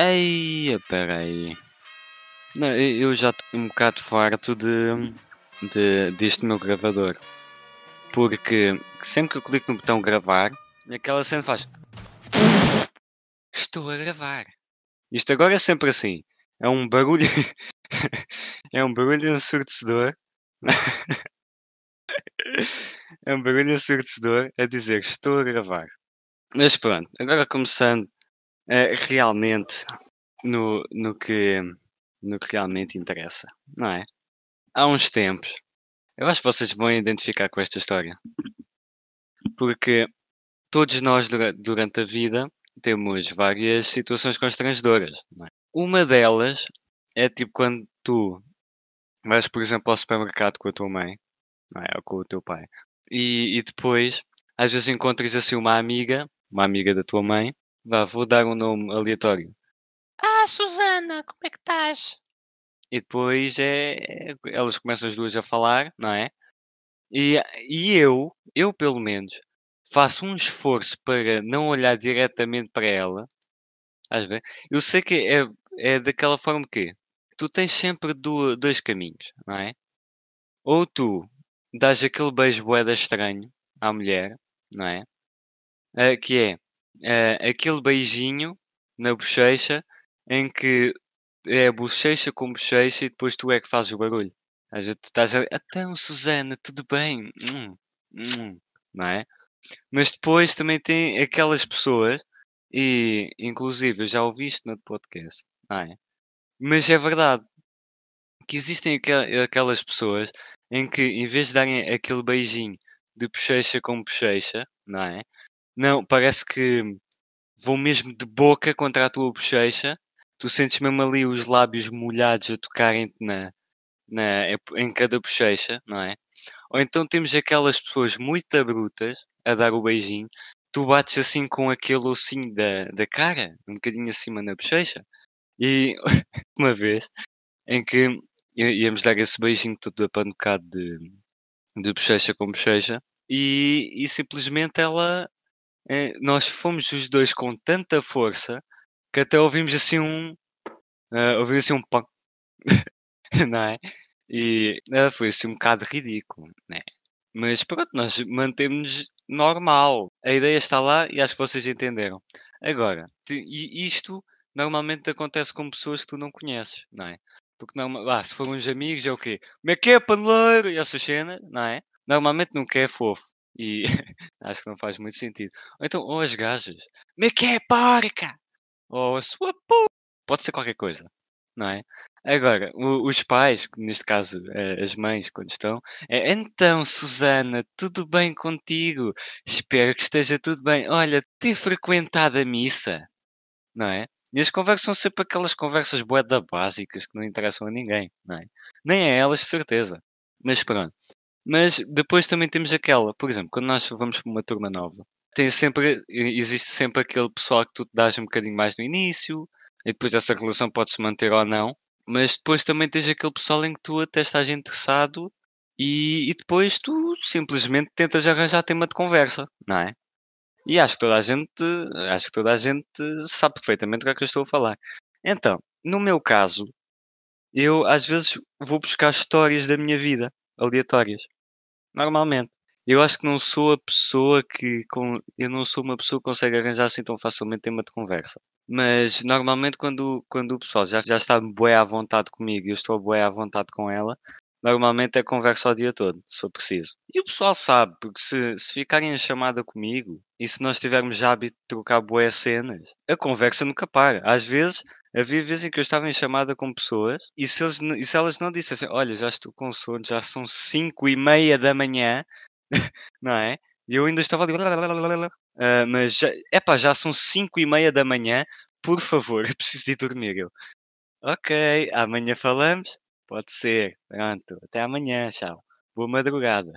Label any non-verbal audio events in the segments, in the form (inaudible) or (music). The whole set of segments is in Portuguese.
Ei, peraí. Não, eu já estou um bocado farto de, de, deste meu gravador. Porque sempre que eu clico no botão gravar, aquela cena faz. Estou a gravar. Isto agora é sempre assim. É um barulho. (laughs) é um barulho ensurdecedor. (laughs) é um barulho ensurdecedor a dizer estou a gravar. Mas pronto, agora começando uh, realmente no, no, que, no que realmente interessa, não é? Há uns tempos, eu acho que vocês vão identificar com esta história, porque todos nós durante a vida temos várias situações constrangedoras. É? Uma delas é tipo quando tu vais, por exemplo, ao supermercado com a tua mãe, é? ou com o teu pai, e, e depois às vezes encontras assim uma amiga, uma amiga da tua mãe, Vá, vou dar um nome aleatório. Ah, Susana, como é que estás? E depois é, é, elas começam as duas a falar, não é? E, e eu, eu pelo menos, faço um esforço para não olhar diretamente para ela. Eu sei que é, é daquela forma que tu tens sempre do, dois caminhos, não é? Ou tu dás aquele beijo boeda estranho à mulher, não é? Uh, que é uh, aquele beijinho na bochecha em que é bochecha com bochecha e depois tu é que fazes o barulho. Às vezes tu estás a então Susana, tudo bem? Hum, hum, não é? Mas depois também tem aquelas pessoas, e inclusive eu já ouvi isto no podcast, não é? Mas é verdade que existem aquelas pessoas em que em vez de darem aquele beijinho de bochecha com bochecha, não é? Não, parece que vão mesmo de boca contra a tua bochecha. Tu sentes mesmo ali os lábios molhados a tocarem-te na, na, em cada bochecha, não é? Ou então temos aquelas pessoas muito brutas a dar o beijinho. Tu bates assim com aquele ossinho da, da cara, um bocadinho acima na bochecha. E (laughs) uma vez em que íamos dar esse beijinho todo apanocado de, de bochecha com bochecha e, e simplesmente ela nós fomos os dois com tanta força que até ouvimos assim um. Uh, ouvimos assim um pão. (laughs) não é? E uh, foi assim um bocado ridículo, né? Mas pronto, nós mantemos normal. A ideia está lá e acho que vocês entenderam. Agora, isto normalmente acontece com pessoas que tu não conheces, não é? Porque não, ah, se forem uns amigos é o quê? Como é que é, paneleiro? E essa cena, não é? Normalmente nunca é fofo. E (laughs) acho que não faz muito sentido. Ou então, ou as gajas. Me que é porca! Ou a sua p... Pode ser qualquer coisa. Não é? Agora, o, os pais, neste caso eh, as mães, quando estão, é então, Susana, tudo bem contigo? Espero que esteja tudo bem. Olha, tem frequentado a missa, não é? E as conversas são sempre aquelas conversas boeda básicas que não interessam a ninguém, não é? Nem a elas, de certeza. Mas pronto. Mas depois também temos aquela, por exemplo, quando nós vamos para uma turma nova, tem sempre, existe sempre aquele pessoal que tu te dás um bocadinho mais no início, e depois essa relação pode se manter ou não, mas depois também tens aquele pessoal em que tu até estás interessado e, e depois tu simplesmente tentas arranjar tema de conversa, não é? E acho que toda a gente, acho que toda a gente sabe perfeitamente o que é que eu estou a falar. Então, no meu caso, eu às vezes vou buscar histórias da minha vida aleatórias normalmente. Eu acho que não sou a pessoa que. Com, eu não sou uma pessoa que consegue arranjar assim tão facilmente tema de conversa. Mas normalmente quando, quando o pessoal já, já está bué à vontade comigo e eu estou bué à vontade com ela, normalmente é conversa o dia todo, se for preciso. E o pessoal sabe, porque se, se ficarem a chamada comigo e se nós tivermos hábito de trocar boas cenas, a conversa nunca para. Às vezes Havia vezes em que eu estava em chamada com pessoas e se, eles, e se elas não dissessem, olha, já estou com sono, já são 5 e meia da manhã, (laughs) não é? E eu ainda estava ali, uh, (laughs) mas já, epá, já são 5 e meia da manhã, por favor, (laughs) eu preciso de dormir. Eu, ok, amanhã falamos? Pode ser, pronto, até amanhã, tchau. Boa madrugada.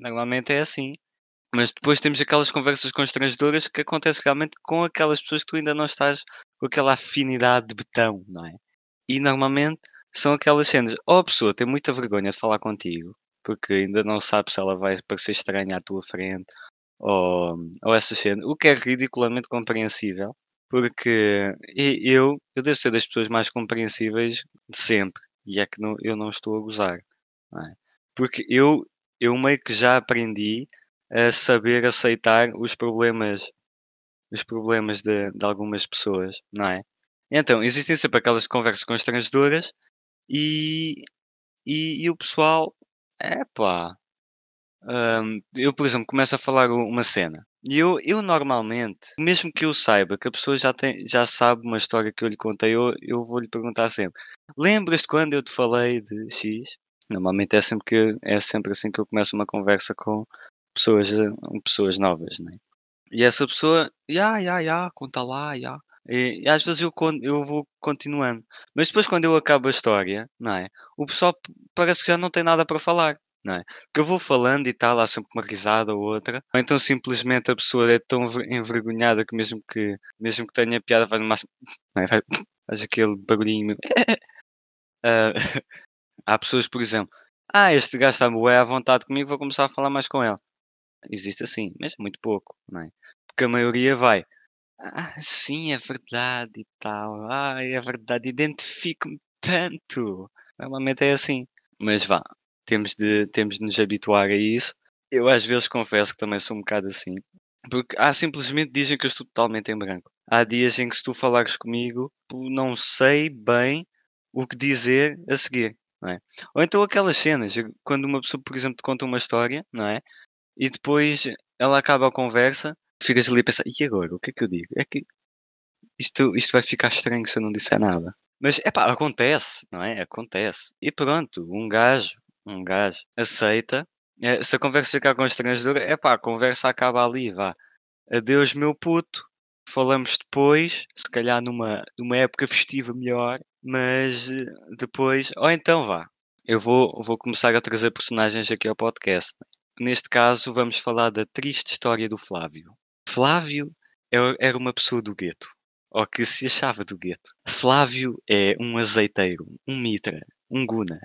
Normalmente é assim. Mas depois temos aquelas conversas constrangedoras que acontecem realmente com aquelas pessoas que tu ainda não estás com aquela afinidade de betão, não é? E normalmente são aquelas cenas, ou a pessoa tem muita vergonha de falar contigo, porque ainda não sabe se ela vai parecer estranha à tua frente, ou, ou essa cena, o que é ridiculamente compreensível, Porque eu, eu devo ser das pessoas mais compreensíveis de sempre. E é que não, eu não estou a gozar. é? Porque eu, eu meio que já aprendi a saber aceitar os problemas, os problemas de, de algumas pessoas, não é? Então, existem sempre aquelas conversas constrangedoras e, e, e o pessoal, é pá, Hum, eu, por exemplo, começo a falar uma cena. E eu, eu normalmente, mesmo que eu saiba que a pessoa já, tem, já sabe uma história que eu lhe contei, eu, eu vou lhe perguntar sempre: Lembras-te quando eu te falei de X? Normalmente é sempre, que, é sempre assim que eu começo uma conversa com pessoas, eh, pessoas novas, né? E essa pessoa, ya, ya, ya, conta lá, ya. E, e às vezes eu, eu vou continuando. Mas depois, quando eu acabo a história, não é? O pessoal parece que já não tem nada para falar, não é? Porque eu vou falando e tal, há sempre uma risada ou outra. Ou então simplesmente a pessoa é tão ver- envergonhada que mesmo que, mesmo que tenha piada, faz, (laughs) não é? faz, faz aquele barulhinho. (laughs) Ah, (laughs) há pessoas, por exemplo, ah, este gajo está bué à vontade comigo, vou começar a falar mais com ele. Existe assim, mas muito pouco, não é? Porque a maioria vai. Ah, sim, é verdade e tal. Ah, é verdade, identifico-me tanto. Normalmente é assim. Mas vá, temos de, temos de nos habituar a isso. Eu às vezes confesso que também sou um bocado assim. Porque há simplesmente dizem que eu estou totalmente em branco. Há dias em que se tu falares comigo, não sei bem o que dizer a seguir. Não é? Ou então aquelas cenas, quando uma pessoa, por exemplo, te conta uma história, não é? E depois ela acaba a conversa, ficas ali a pensar, e agora? O que é que eu digo? É que isto, isto vai ficar estranho se eu não disser nada. Mas, é pá, acontece, não é? Acontece. E pronto, um gajo, um gajo aceita. É, se a conversa ficar constrangedora, é pá, a conversa acaba ali, vá. Adeus, meu puto. Falamos depois, se calhar numa, numa época festiva melhor, mas eh, depois, ou então vá. Eu vou, vou começar a trazer personagens aqui ao podcast. Neste caso, vamos falar da triste história do Flávio. Flávio é- era uma pessoa do gueto, ou que se achava do gueto. Flávio é um azeiteiro, um mitra, um guna.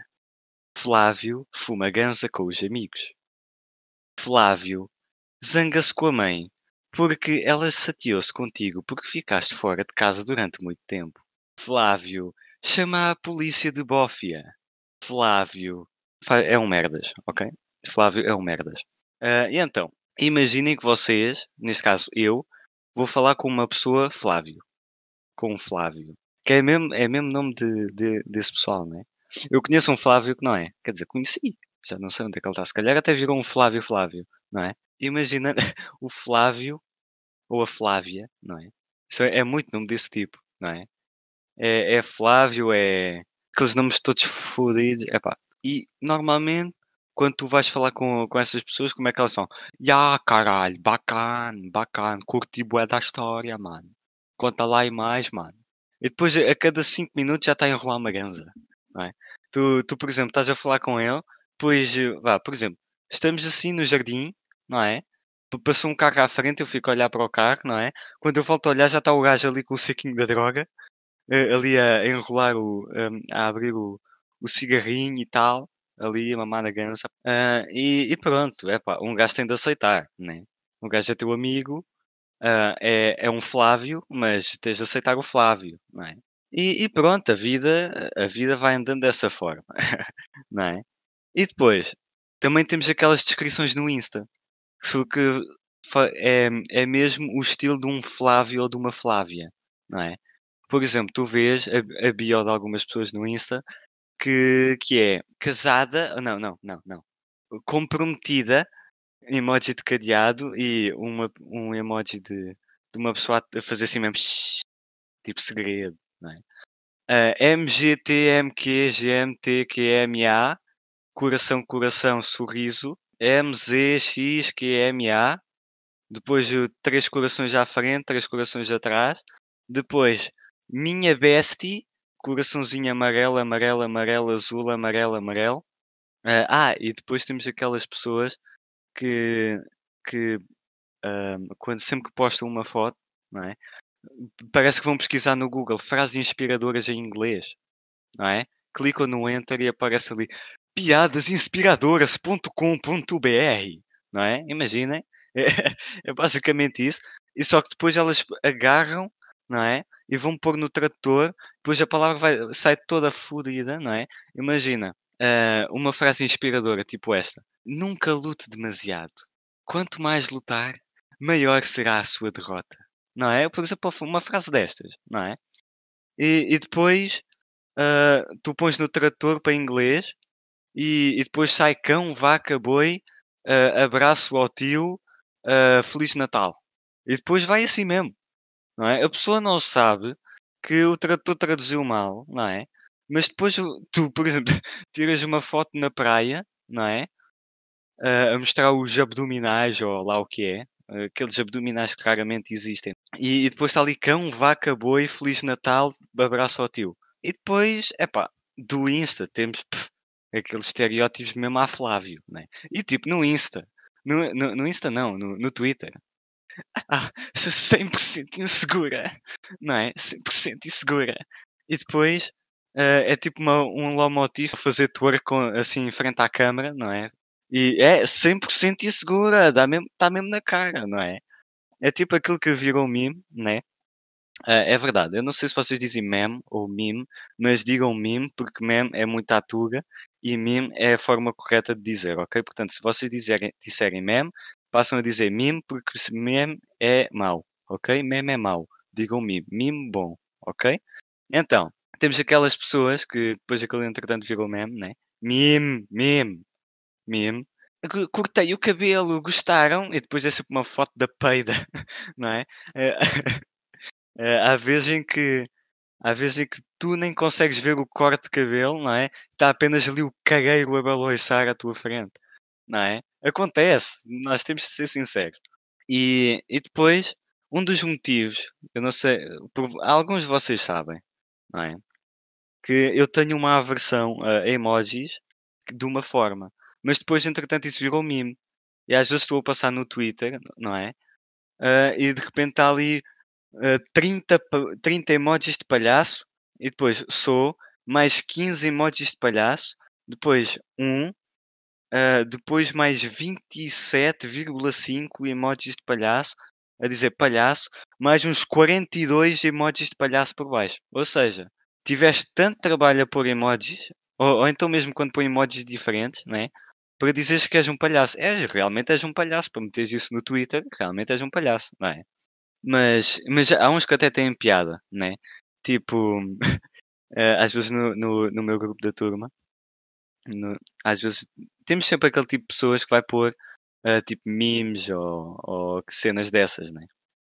Flávio fuma ganza com os amigos. Flávio zanga-se com a mãe porque ela chateou-se contigo porque ficaste fora de casa durante muito tempo. Flávio chama a polícia de bófia. Flávio é um merdas, ok? Flávio é um merdas. Ah, e então, imaginem que vocês, neste caso eu, vou falar com uma pessoa Flávio. Com um Flávio. Que é mesmo, é mesmo nome de, de- desse pessoal, não é? Eu conheço um Flávio que não é. Quer dizer, conheci. Já não sei onde é que ele está. Se calhar até virou um Flávio Flávio, não é? Imagina (laughs) o Flávio ou a Flávia, não é? Isso é, é muito nome desse tipo, não é? É, é Flávio, é aqueles nomes todos fodidos. E normalmente, quando tu vais falar com, com essas pessoas, como é que elas são? Ya, caralho, bacana, bacana, curti bué da história, mano. Conta lá e mais, mano. E depois, a cada 5 minutos, já está a enrolar uma ganza, não é? Tu, tu, por exemplo, estás a falar com ele, depois, eh, vá, por exemplo, estamos assim no jardim, não é? Passou um carro à frente, eu fico a olhar para o carro, não é? Quando eu volto a olhar, já está o gajo ali com o saquinho da droga, eh, ali a enrolar o, a abrir o, o cigarrinho e tal, ali a mamar na gança. Ah, e, e pronto, é pá, um gajo tem de aceitar, né? Um gajo é teu amigo, ah, é, é um Flávio, mas tens de aceitar o Flávio, não é? E, e pronto, a vida, a vida vai andando dessa forma, (laughs) não é? E depois, também temos aquelas descrições no Insta, que, é, é mesmo o estilo de um Flávio ou de uma Flávia, não é? Por exemplo, tu vês a, a bio de algumas pessoas no Insta que, que é casada, não, não, não, não, comprometida, emoji de cadeado e uma, um emoji de, de uma pessoa a fazer assim mesmo, tipo segredo, não é? Ah, MGT, MQ, GMT, QMA, coração, coração, sorriso, MZ, QMA, depois três corações à frente, três corações atrás, depois minha bestie, coraçãozinho amarelo, amarelo, amarelo, azul, amarelo, amarelo. Ah, ah, e depois temos aquelas pessoas que, que ah, quando sempre que postam uma foto, não é? Parece que vão pesquisar no Google frases inspiradoras em inglês, não é? Clicam no Enter e aparece ali piadasinspiradoras.com.br, não é? Imaginem, é, (laughs) é basicamente isso. E só que depois elas agarram não é? E vão pôr no trator, depois a palavra vai, sai toda fodida, não é? Imagina, uh, uma frase inspiradora, tipo esta. Nunca lute demasiado. Quanto mais lutar, maior será a sua derrota. Não é? Por exemplo, uma frase destas, não é? E, e depois uh, tu pões no trator para inglês e, e depois sai cão, vaca, boi, uh, abraço ao tio, uh, Feliz Natal. E depois vai assim mesmo. Não é? A pessoa não sabe que o tradutor traduziu mal, não é? Mas depois tu, por exemplo, (laughs) tiras uma foto na praia, não é? Uh, a mostrar os abdominais ou lá o que é. Aqueles abdominais que raramente existem. E, e depois está ali cão, vaca, boi, Feliz Natal, abraço ao tio. E depois, é pá, do Insta temos pff, aqueles estereótipos mesmo a Flávio, né? E tipo, no Insta. No, no, no Insta não, no, no Twitter. Ah, 100% insegura, não é? 100% insegura. E depois uh, é tipo uma, um lomotivo fazer twerk com, assim em frente à câmera, não é? E é 100% insegura, dá mesmo, tá mesmo na cara, não é? É tipo aquilo que virou meme, né? Uh, é verdade, eu não sei se vocês dizem meme ou meme, mas digam meme porque meme é muito atuga e meme é a forma correta de dizer, ok? Portanto, se vocês dizerem, disserem meme, passam a dizer meme porque meme é mau, ok? Meme é mau. Digam meme, meme bom, ok? Então, temos aquelas pessoas que depois aquele entretanto virou meme, né? Meme, meme, meme. Cortei o cabelo, gostaram? E depois é sempre uma foto da peida, (laughs) não é? Eh, (laughs) eh, há vezes em que há vezes em que tu nem consegues ver o corte de cabelo, não é? Está apenas ali o cagueiro a baloiçar à tua frente, não é? Acontece, nós temos de ser sinceros. E, e depois, um dos motivos, eu não sei, por, alguns de vocês sabem, não é? Que eu tenho uma aversão a emojis de uma forma, mas depois, entretanto, isso virou meme. E às vezes estou a passar no Twitter, não é? Uh, e de repente está ali uh, 30, 30 emojis de palhaço, e depois sou, mais 15 emojis de palhaço, depois um, Uh, depois mais 27,5 emojis de palhaço, a dizer palhaço, mais uns 42 emojis de palhaço por baixo. Ou seja, tiveste tanto trabalho a pôr emojis, ou, ou então mesmo quando põe emojis diferentes, né? Para dizeres que és um palhaço. És, realmente és um palhaço. Para meteres isso no Twitter, realmente és um palhaço, não é? Mas, mas há uns que até têm piada, né? Tipo, (laughs) às vezes no, no, no meu grupo da turma, no, às vezes temos sempre aquele tipo de pessoas que vai pôr uh, tipo memes ou, ou cenas dessas, né?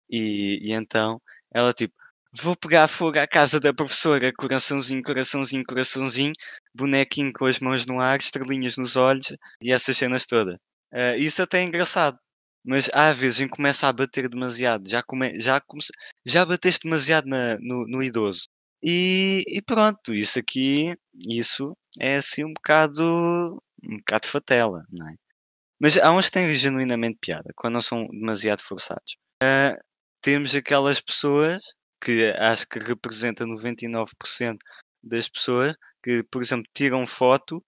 E, e então ela tipo, vou pegar fogo à casa da professora, coraçãozinho, coraçãozinho, coraçãozinho, bonequinho com as mãos no ar, estrelinhas nos olhos e essas cenas todas. Uh, isso até é engraçado. Mas há vezes em que começa a bater demasiado. Já, come, já, come, já bateste demasiado na, no, no idoso. E, e, pronto, isso aqui, isso é assim um bocado, um bocado fatela, não é? Mas há uns que têm genuinamente piada, quando não são demasiado forçados. Uh, temos aquelas pessoas que acho que representa 99% das pessoas que, por exemplo, tiram foto,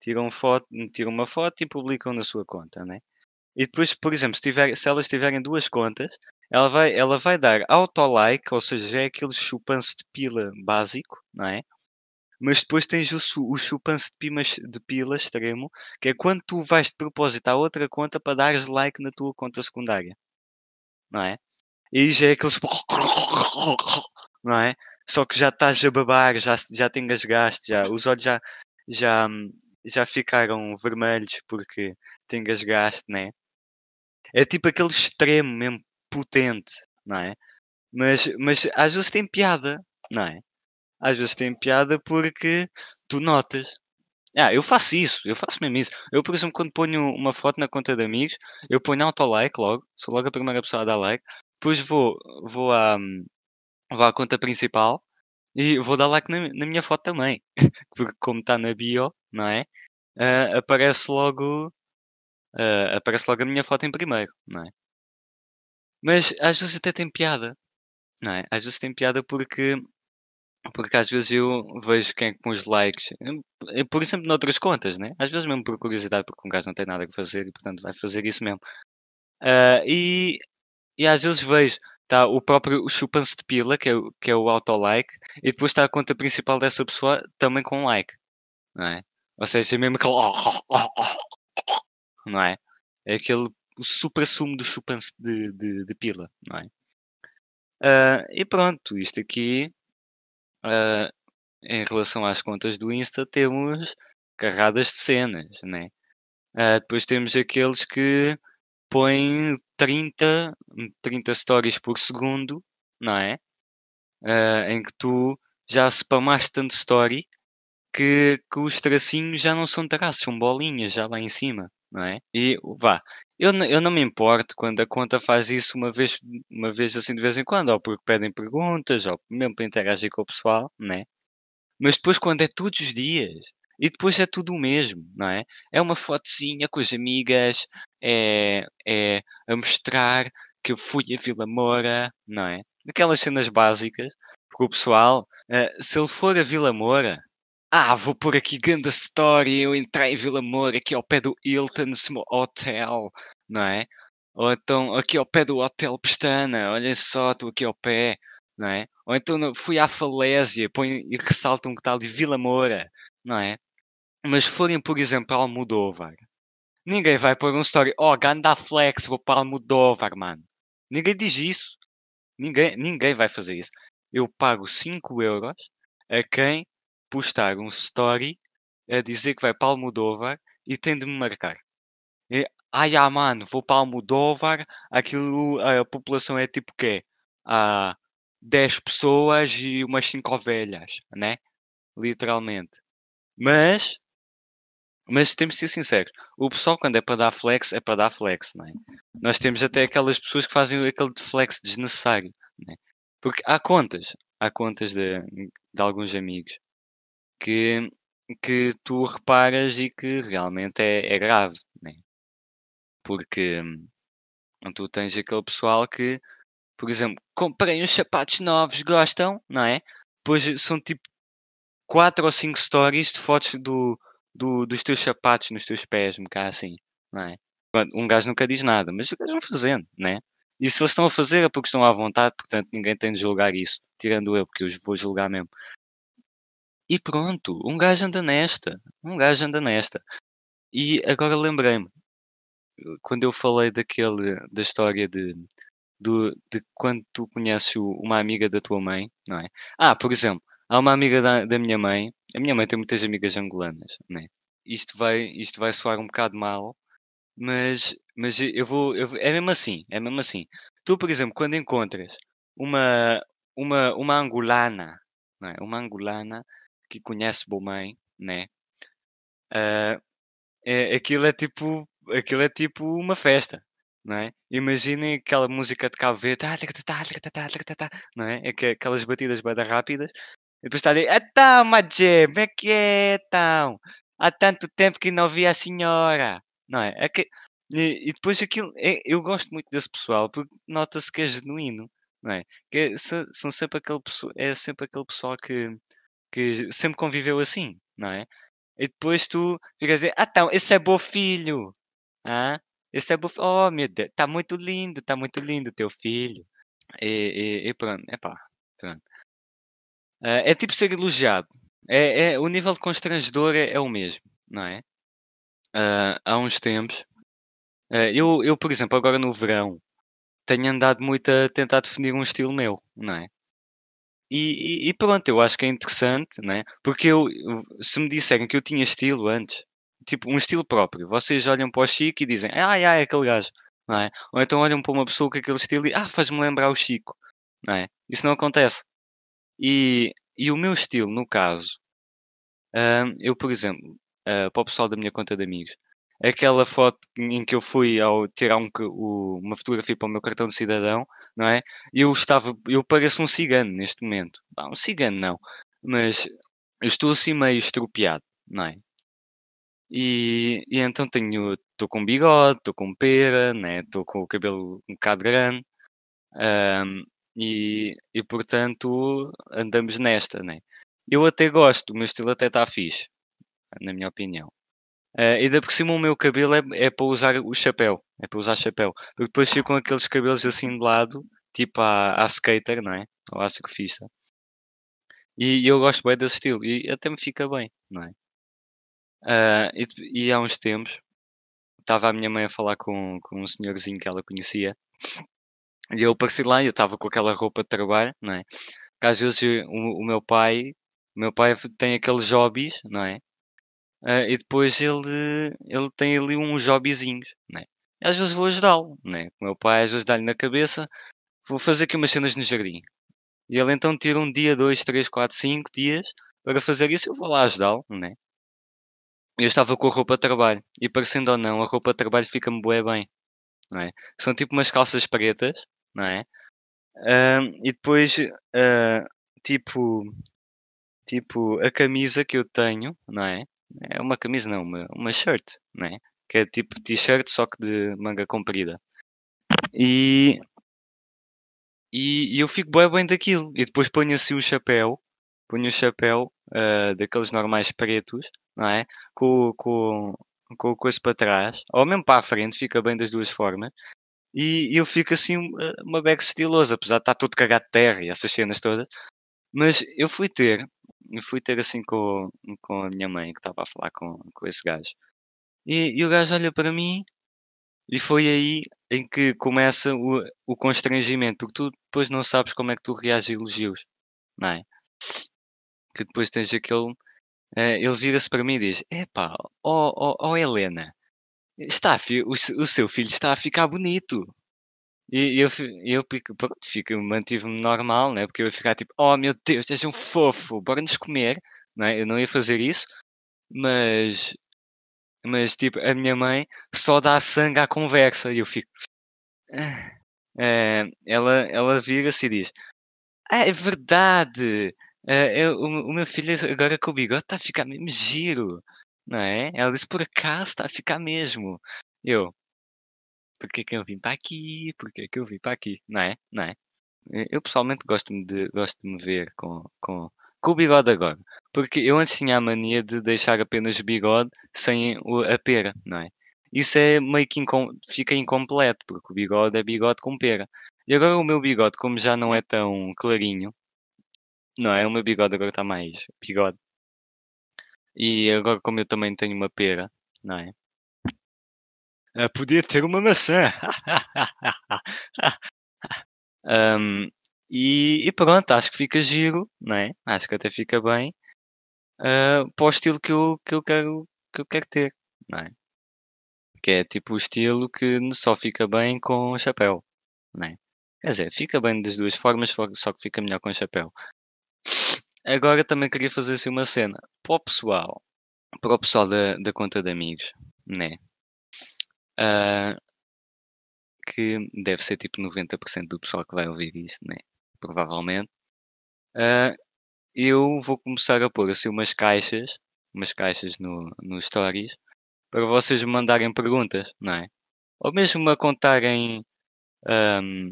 tiram foto, tiram uma foto e publicam na sua conta, né? E depois, por exemplo, se, tiver, se elas tiverem duas contas, ela vai, ela vai dar auto-like, ou seja, é aquele chupanço de pila básico, não é? Mas depois tens o, o chupanço de, pimas, de pila extremo, que é quando tu vais de propósito à outra conta para dares like na tua conta secundária. Não é? E já é aqueles. (laughs) Não é? Só que já estás a babar, já, já te engasgaste, já, os olhos já, já, já ficaram vermelhos porque te engasgaste, né? É tipo aquele extremo mesmo potente, não é? Mas, mas às vezes tem piada, não é? Às vezes tem piada porque tu notas. Ah, eu faço isso, eu faço mesmo isso. Eu, por exemplo, quando ponho uma foto na conta de amigos, eu ponho auto-like logo, sou logo a primeira pessoa a dar like, depois vou, vou, à, vou à conta principal e vou dar like na, na minha foto também. (laughs) porque como está na bio, não é? Uh, aparece logo uh, aparece logo a minha foto em primeiro, não é? Mas às vezes até tem piada, não é? Às vezes tem piada porque, porque às vezes eu vejo quem com os likes, por exemplo, noutras contas, né? Às vezes mesmo por curiosidade, porque um gajo não tem nada a fazer e portanto vai fazer isso mesmo. Uh, e, e às vezes vejo está o próprio chupance de pila, que é, o- que é o auto-like, e depois está a conta principal dessa pessoa também com like, não é? Ou seja, é mesmo aquele... (laughs) Não é? É aquele supra-sumo do chupance de, de, de pila, não é? Ah, e pronto, isto aqui, ah, em relação às contas do Insta, temos carradas de cenas, né? Ah, depois temos aqueles que põem 30, 30 stories por segundo, não é? Ah, em que tu já spamaste tanto story que, que os tracinhos já não são traços, são bolinhas já lá em cima, não é? E vá, eu, eu não me importo quando a conta faz isso uma vez, uma vez assim de vez em quando, ou porque pedem perguntas, ou mesmo para interagir com o pessoal, né? Mas depois quando é todos os dias, e depois é tudo o mesmo, não é? É uma fotozinha com as amigas, é, é a mostrar que eu fui a Vila Moura, não é? Aquelas cenas básicas, porque o pessoal, eh, se ele for a Vila Moura, ah, vou pôr aqui grande story, eu entrei em Vila Moura, aqui ao pé do Hilton Hotel, não é? Ou então aqui ao pé do Hotel Pestana, olha só, estou aqui ao pé, não é? Ou então fui à falésia, põe e ressaltam que está ali Vila Moura, não é? Mas forem, por exemplo, a Almodóvar, ninguém vai pôr um story, oh, ganda flex, vou para Almodóvar, mano. Ninguém diz isso. Ninguém, ninguém vai fazer isso. Eu pago 5 euros a quem postar um story a dizer que vai para Almodóvar e tem de me marcar. E, ai, ah, mano, vou para Almodóvar, aquilo, a população é tipo quê? Há 10 pessoas e umas 5 ovelhas, né? Literalmente. Mas, mas temos de ser sinceros. O pessoal, quando é para dar flex, é para dar flex, não é? Nós temos até aquelas pessoas que fazem aquele flex desnecessário, né? Porque há contas, há contas de, de alguns amigos que, que tu reparas e que realmente é, é grave, né? Porque hum, tu tens aquele pessoal que, por exemplo, comprei uns sapatos novos, gostam, não é? Depois são tipo quatro ou cinco stories de fotos do, do, dos teus sapatos nos teus pés, um bocado assim, não é? Um gajo nunca diz nada, mas os gajos vão fazendo, né? E se eles estão a fazer é porque estão à vontade, portanto ninguém tem de julgar isso, tirando eu, porque eu os vou julgar mesmo. E pronto, um gajo anda nesta, um gajo anda nesta. E agora lembrei-me, quando eu falei daquele, da história de, do, de quando tu conheces uma amiga da tua mãe, não é? Ah, por exemplo, há uma amiga da, da minha mãe, a minha mãe tem muitas amigas angolanas, né? Isto vai, isto vai soar um bocado mal, mas, mas eu vou, eu é mesmo assim, é mesmo assim. Tu, por exemplo, quando encontras uma, uma, uma angolana, não é? Uma angolana que conhece boa mãe, né? Ah, é, aquilo é tipo, aquilo é tipo uma festa, não é? Imaginem aquela música de Cabo Verde, tica, tá, tá, tá, não é? Que- Aquelas batidas bem rápidas. E depois está ali, então, Madje, como é que é, então? Há tanto tempo que não vi a senhora, não é? É que, e, e depois aquilo, é- eu gosto muito desse pessoal porque nota-se que é genuíno, não é? Que é- são, sempre aquele é sempre aquele pessoal que, que sempre conviveu assim, não é? E depois tu ficas a dizer, ah, então, esse é bom filho. Ah, esse é bom filho. Oh, meu Deus, está muito lindo, está muito lindo o teu filho. E, e, e pronto, epá, pronto. Ah, é tipo ser elogiado. É, é, o nível de constrangedor é, é o mesmo, não é? Ah, há uns tempos, ah, eu, eu, por exemplo, agora no verão, tenho andado muito a tentar definir um estilo meu, não é? E, e- e pronto, eu acho que é interessante, né? Porque eu, se me disserem que eu tinha estilo antes, tipo um estilo próprio, vocês olham para o Chico e dizem, ah, é aquele gajo, não é? Ou então olham para uma pessoa com aquele estilo e, ah, faz-me lembrar o Chico, não é? Isso não acontece. E, e o meu estilo, no caso, hum, eu, por exemplo, ah, para o pessoal da minha conta de amigos, aquela foto em que eu fui ao tirar um, o- uma fotografia para o meu cartão de cidadão, não é? Eu estava, eu pareço um cigano neste momento. Um cigano não, mas eu estou assim meio estropiado, não é? E, e então tenho, estou com bigode, estou com pera, né? Estou com o cabelo um bocado grande, ahm, e, e portanto andamos nesta, né? Eu até gosto, o meu estilo até está fixe, na minha opinião. Eh, e ainda por cima o meu cabelo é, é para usar o chapéu. É para usar chapéu. Porque depois com aqueles cabelos assim de lado tipo à, à skater, não é? Ou à surfista. E eu gosto bem desse estilo. E até me fica bem, não é? Ah, e, e há uns tempos estava a minha mãe a falar com, com um senhorzinho que ela conhecia. E eu apareci lá e eu estava com aquela roupa de trabalho, não é? Que às vezes o, o meu pai, o meu pai tem aqueles hobbies, não é? Ah, e depois ele, ele tem ali uns hobbyzinhos, é? E às vezes vou ajudá-lo, não é? O meu pai às vezes dá-lhe na cabeça, vou fazer aqui umas cenas no jardim. E ele então tira um dia, dois, três, quatro, cinco dias para fazer isso. Eu vou lá ajudá-lo, não é? Eu estava com a roupa de trabalho e parecendo ou não, a roupa de trabalho fica-me bué bem, não é? São tipo umas calças pretas, não é? Ahm, e depois, ah, tipo, tipo, a camisa que eu tenho, não é? É uma camisa, não, uma, uma shirt, não é? Que é tipo t-shirt, só que de manga comprida. E, e, e eu fico bué bem daquilo. E depois ponho assim o chapéu, ponho o chapéu ah, daqueles normais pretos, não é? Com, com, com o coisa para trás, ou mesmo para a frente, fica bem das duas formas. E eu fico assim uma, uma bag estilosa, apesar de estar todo cagado de terra e essas cenas todas. Mas eu fui ter, eu fui ter assim com, com a minha mãe, que estava a falar com, com esse gajo. E, e o gajo olha para mim e foi aí em que começa o, o constrangimento, porque tu depois não sabes como é que tu reages a elogios, não é? Que depois tens aquele. eh, ele vira-se para mim e diz: Epá, ó oh, oh, Helena, está fi- o, o seu filho está a ficar bonito. E eu, eu fico, pronto, fico, mantive-me normal, né? Porque eu ia ficar tipo, oh meu Deus, és um fofo, bora-nos comer, não é? Eu não ia fazer isso, mas, mas tipo, a minha mãe só dá sangue à conversa e eu fico. "Ah." Eh, ela, ela vira-se e diz: Ah, é verdade! eh, eu- o, o meu filho agora com o bigode está a ficar mesmo giro, não é? Ela disse: Por acaso está a ficar mesmo. Eu, porque é que eu vim para aqui? Porque é que eu vim para aqui? Não é? Não é? Eh, Eu pessoalmente gosto de, gosto de me ver com, com, com o bigode agora. Porque eu antes tinha a mania de deixar apenas bigode sem a pera, não é? Isso é meio que incom- fica incompleto, porque o bigode é bigode com pera. E agora o meu bigode, como já não é tão clarinho, não é? O meu bigode agora está mais bigode. E agora como eu também tenho uma pera, não é? Ah, podia ter uma maçã. (laughs) Ahm, e, e pronto, acho que fica giro, não é? Acho que até fica bem ah, para o estilo que eu, que eu quero que eu quero ter, não é? Que é tipo o estilo que só fica bem com chapéu, não é? Quer dizer, fica bem das duas formas, só que fica melhor com chapéu. Agora também queria fazer assim uma cena para o pessoal, para o pessoal da, da conta de amigos, né? Ah, que deve ser tipo 90% do pessoal que vai ouvir isto, né? Provavelmente. Ah, eu vou começar a pôr assim umas caixas, umas caixas no, no Stories, para vocês me mandarem perguntas, não é? Ou mesmo a contarem, ahm,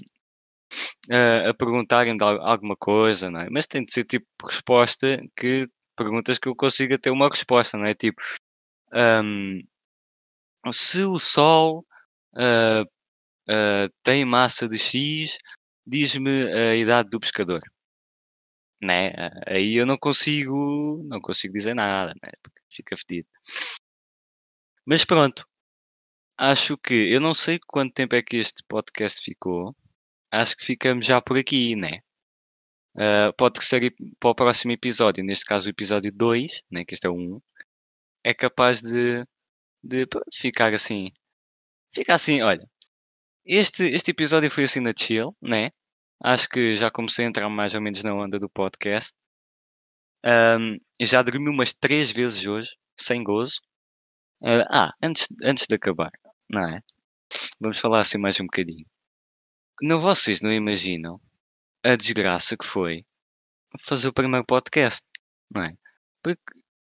a, a perguntarem de al- alguma coisa, não é? Mas tem de ser tipo resposta que, perguntas que eu consiga ter uma resposta, não é? Tipo, ahm, se o Sol ah, ah, tem massa de X, diz-me a idade do pescador. Né? Aí eu não consigo, não consigo dizer nada, né? Porque fica fedido. Mas pronto, acho que eu não sei quanto tempo é que este podcast ficou. Acho que ficamos já por aqui, né? O terceiro, ep- para o próximo episódio, neste caso o episódio 2, né? que este é o 1, é capaz de, de ficar assim. Ficar assim, olha. Este, este episódio foi assim na chill, né? Acho que já comecei a entrar mais ou menos na onda do podcast. Eu já dormi umas três vezes hoje, sem gozo. Ah, ah, antes, antes de acabar, não é? Vamos falar assim mais um bocadinho. Não, vocês não imaginam a desgraça que foi fazer o primeiro podcast, não é? Porque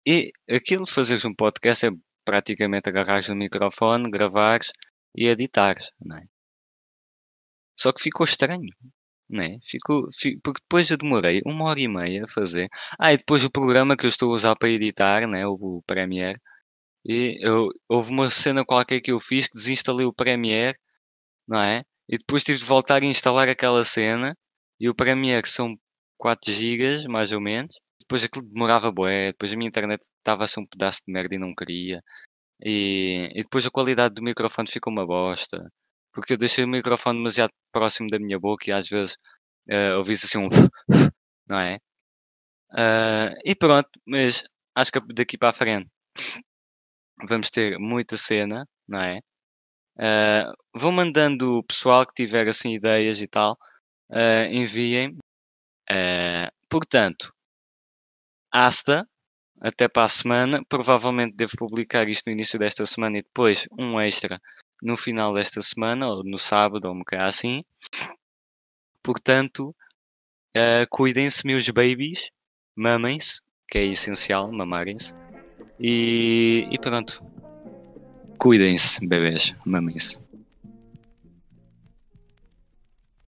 e, aquilo de fazeres um podcast é praticamente agarrares no microfone, gravares e editares, não é? Só que ficou estranho, não é? Ficou, fi- porque depois eu demorei uma hora e meia a fazer. Ah, e depois o programa que eu estou a usar para editar, né? O Premiere. E eu, houve uma cena qualquer que eu fiz que desinstalei o Premiere, não é? E depois tive de voltar a instalar aquela cena. E o Premiere são 4 GB, mais ou menos. Depois aquilo demorava bué. Depois a minha internet estava a ser um pedaço de merda e não queria. E, e depois a qualidade do microfone ficou uma bosta. Porque eu deixei o microfone demasiado próximo da minha boca e às vezes uh, ouvi-se assim um. (laughs) não é? Uh, e pronto, mas acho que daqui para a frente vamos ter muita cena, não é? Uh, vou mandando o pessoal que tiver assim ideias e tal, uh, enviem. Uh, portanto, hasta, até para a semana. Provavelmente devo publicar isto no início desta semana e depois um extra no final desta semana, ou no sábado, ou um bocado assim. Portanto, uh, cuidem-se, meus babies, mamem-se, que é essencial, mamarem-se. E, e pronto. Cuidem-se, bebês, mamem-se.